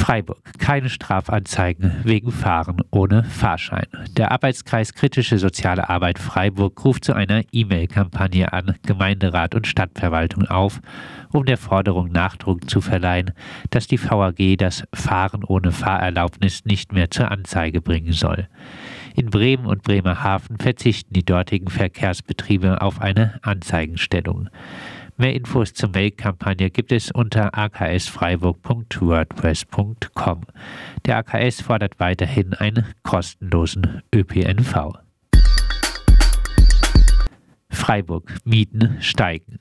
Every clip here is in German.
Freiburg. Keine Strafanzeigen wegen Fahren ohne Fahrschein. Der Arbeitskreis Kritische Soziale Arbeit Freiburg ruft zu einer E-Mail-Kampagne an Gemeinderat und Stadtverwaltung auf, um der Forderung Nachdruck zu verleihen, dass die VAG das Fahren ohne Fahrerlaubnis nicht mehr zur Anzeige bringen soll. In Bremen und Bremerhaven verzichten die dortigen Verkehrsbetriebe auf eine Anzeigenstellung. Mehr Infos zur Mail-Kampagne gibt es unter aksfreiburg.wordpress.com. Der AKS fordert weiterhin einen kostenlosen ÖPNV. Freiburg. Mieten steigen.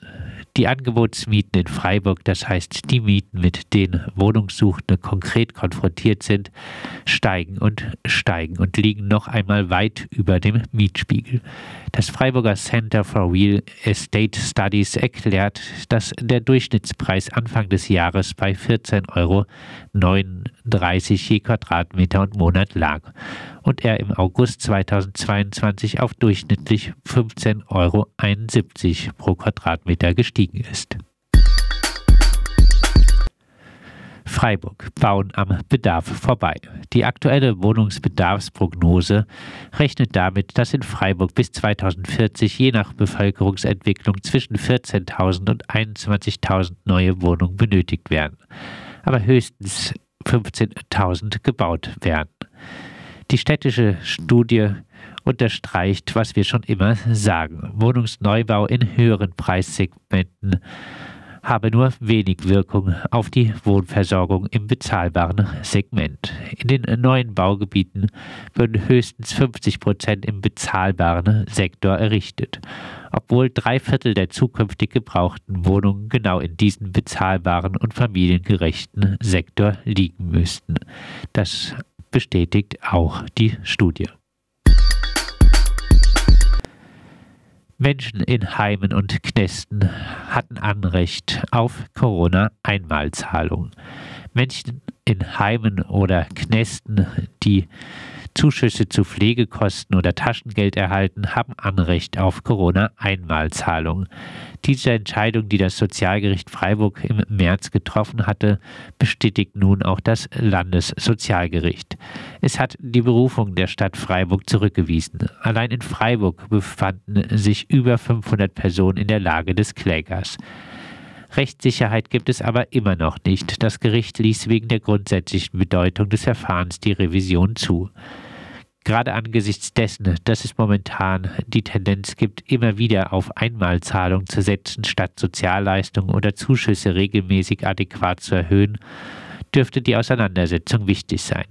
Die Angebotsmieten in Freiburg, das heißt die Mieten, mit denen Wohnungssuchende konkret konfrontiert sind, steigen und steigen und liegen noch einmal weit über dem Mietspiegel. Das Freiburger Center for Real Estate Studies erklärt, dass der Durchschnittspreis Anfang des Jahres bei 14,39 Euro je Quadratmeter und Monat lag und er im August 2022 auf durchschnittlich 15,71 Euro pro Quadratmeter gestiegen ist. Freiburg bauen am Bedarf vorbei. Die aktuelle Wohnungsbedarfsprognose rechnet damit, dass in Freiburg bis 2040 je nach Bevölkerungsentwicklung zwischen 14.000 und 21.000 neue Wohnungen benötigt werden, aber höchstens 15.000 gebaut werden. Die städtische Studie unterstreicht, was wir schon immer sagen. Wohnungsneubau in höheren Preissegmenten habe nur wenig Wirkung auf die Wohnversorgung im bezahlbaren Segment. In den neuen Baugebieten würden höchstens 50 Prozent im bezahlbaren Sektor errichtet, obwohl drei Viertel der zukünftig gebrauchten Wohnungen genau in diesem bezahlbaren und familiengerechten Sektor liegen müssten. Das bestätigt auch die Studie. Menschen in Heimen und Knästen hatten Anrecht auf Corona-Einmalzahlung. Menschen in Heimen oder Knästen, die Zuschüsse zu Pflegekosten oder Taschengeld erhalten, haben Anrecht auf Corona-Einmalzahlung. Diese Entscheidung, die das Sozialgericht Freiburg im März getroffen hatte, bestätigt nun auch das Landessozialgericht. Es hat die Berufung der Stadt Freiburg zurückgewiesen. Allein in Freiburg befanden sich über 500 Personen in der Lage des Klägers. Rechtssicherheit gibt es aber immer noch nicht. Das Gericht ließ wegen der grundsätzlichen Bedeutung des Verfahrens die Revision zu gerade angesichts dessen, dass es momentan die Tendenz gibt, immer wieder auf Einmalzahlungen zu setzen, statt Sozialleistungen oder Zuschüsse regelmäßig adäquat zu erhöhen, dürfte die Auseinandersetzung wichtig sein.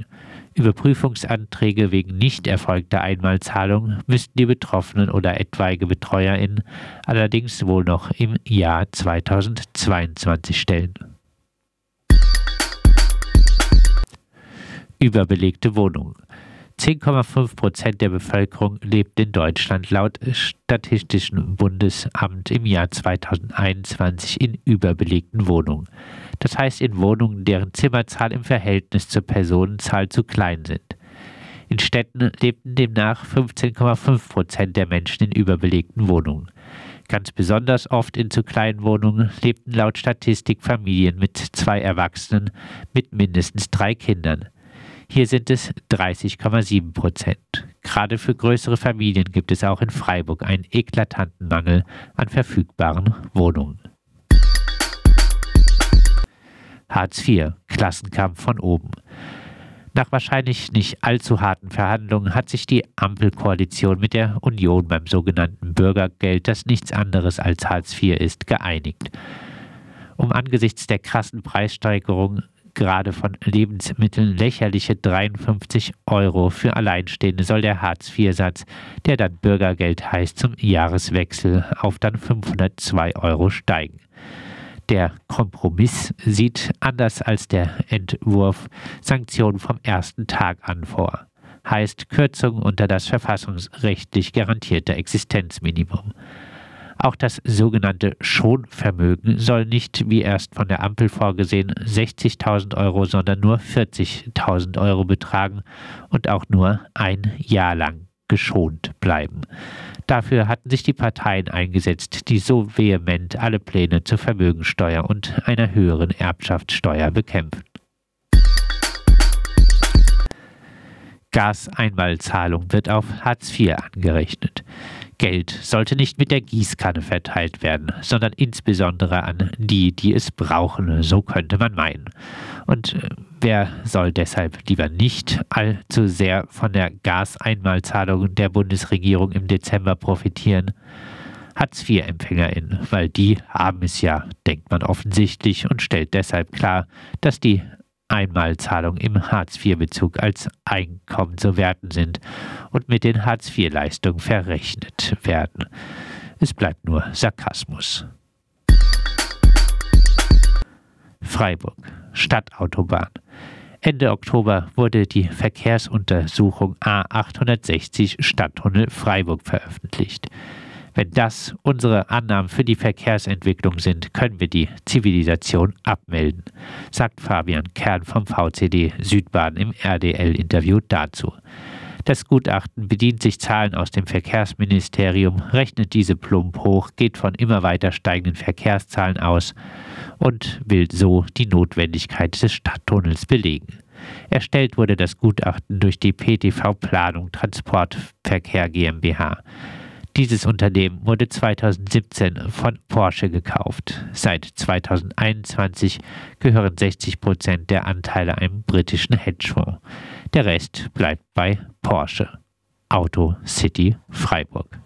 Überprüfungsanträge wegen nicht erfolgter Einmalzahlung müssten die Betroffenen oder etwaige BetreuerInnen allerdings wohl noch im Jahr 2022 stellen. Überbelegte Wohnungen. 10,5 Prozent der Bevölkerung lebt in Deutschland laut Statistischen Bundesamt im Jahr 2021 in überbelegten Wohnungen. Das heißt in Wohnungen, deren Zimmerzahl im Verhältnis zur Personenzahl zu klein sind. In Städten lebten demnach 15,5 Prozent der Menschen in überbelegten Wohnungen. Ganz besonders oft in zu kleinen Wohnungen lebten laut Statistik Familien mit zwei Erwachsenen mit mindestens drei Kindern. Hier sind es 30,7 Prozent. Gerade für größere Familien gibt es auch in Freiburg einen eklatanten Mangel an verfügbaren Wohnungen. Hartz IV, Klassenkampf von oben. Nach wahrscheinlich nicht allzu harten Verhandlungen hat sich die Ampelkoalition mit der Union beim sogenannten Bürgergeld, das nichts anderes als Hartz IV ist, geeinigt. Um angesichts der krassen Preissteigerung gerade von Lebensmitteln lächerliche 53 Euro für Alleinstehende soll der Hartz-IV-Satz, der dann Bürgergeld heißt, zum Jahreswechsel auf dann 502 Euro steigen. Der Kompromiss sieht anders als der Entwurf Sanktionen vom ersten Tag an vor. Heißt Kürzung unter das verfassungsrechtlich garantierte Existenzminimum. Auch das sogenannte Schonvermögen soll nicht, wie erst von der Ampel vorgesehen, 60.000 Euro, sondern nur 40.000 Euro betragen und auch nur ein Jahr lang geschont bleiben. Dafür hatten sich die Parteien eingesetzt, die so vehement alle Pläne zur Vermögensteuer und einer höheren Erbschaftssteuer bekämpfen. Gaseinmalzahlung wird auf Hartz IV angerechnet. Geld sollte nicht mit der Gießkanne verteilt werden, sondern insbesondere an die, die es brauchen, so könnte man meinen. Und äh, wer soll deshalb lieber nicht allzu sehr von der Gaseinmalzahlung der Bundesregierung im Dezember profitieren? Hartz-IV-EmpfängerInnen, weil die haben es ja, denkt man offensichtlich und stellt deshalb klar, dass die Einmalzahlung im Hartz-IV-Bezug als Einkommen zu werten sind und mit den Hartz-IV-Leistungen verrechnet werden. Es bleibt nur Sarkasmus. Freiburg, Stadtautobahn. Ende Oktober wurde die Verkehrsuntersuchung A860 Stadttunnel Freiburg veröffentlicht. Wenn das unsere Annahmen für die Verkehrsentwicklung sind, können wir die Zivilisation abmelden, sagt Fabian Kern vom VCD Südbaden im RDL-Interview dazu. Das Gutachten bedient sich Zahlen aus dem Verkehrsministerium, rechnet diese plump hoch, geht von immer weiter steigenden Verkehrszahlen aus und will so die Notwendigkeit des Stadttunnels belegen. Erstellt wurde das Gutachten durch die PTV Planung Transportverkehr GmbH. Dieses Unternehmen wurde 2017 von Porsche gekauft. Seit 2021 gehören 60 Prozent der Anteile einem britischen Hedgefonds. Der Rest bleibt bei Porsche. Auto City Freiburg.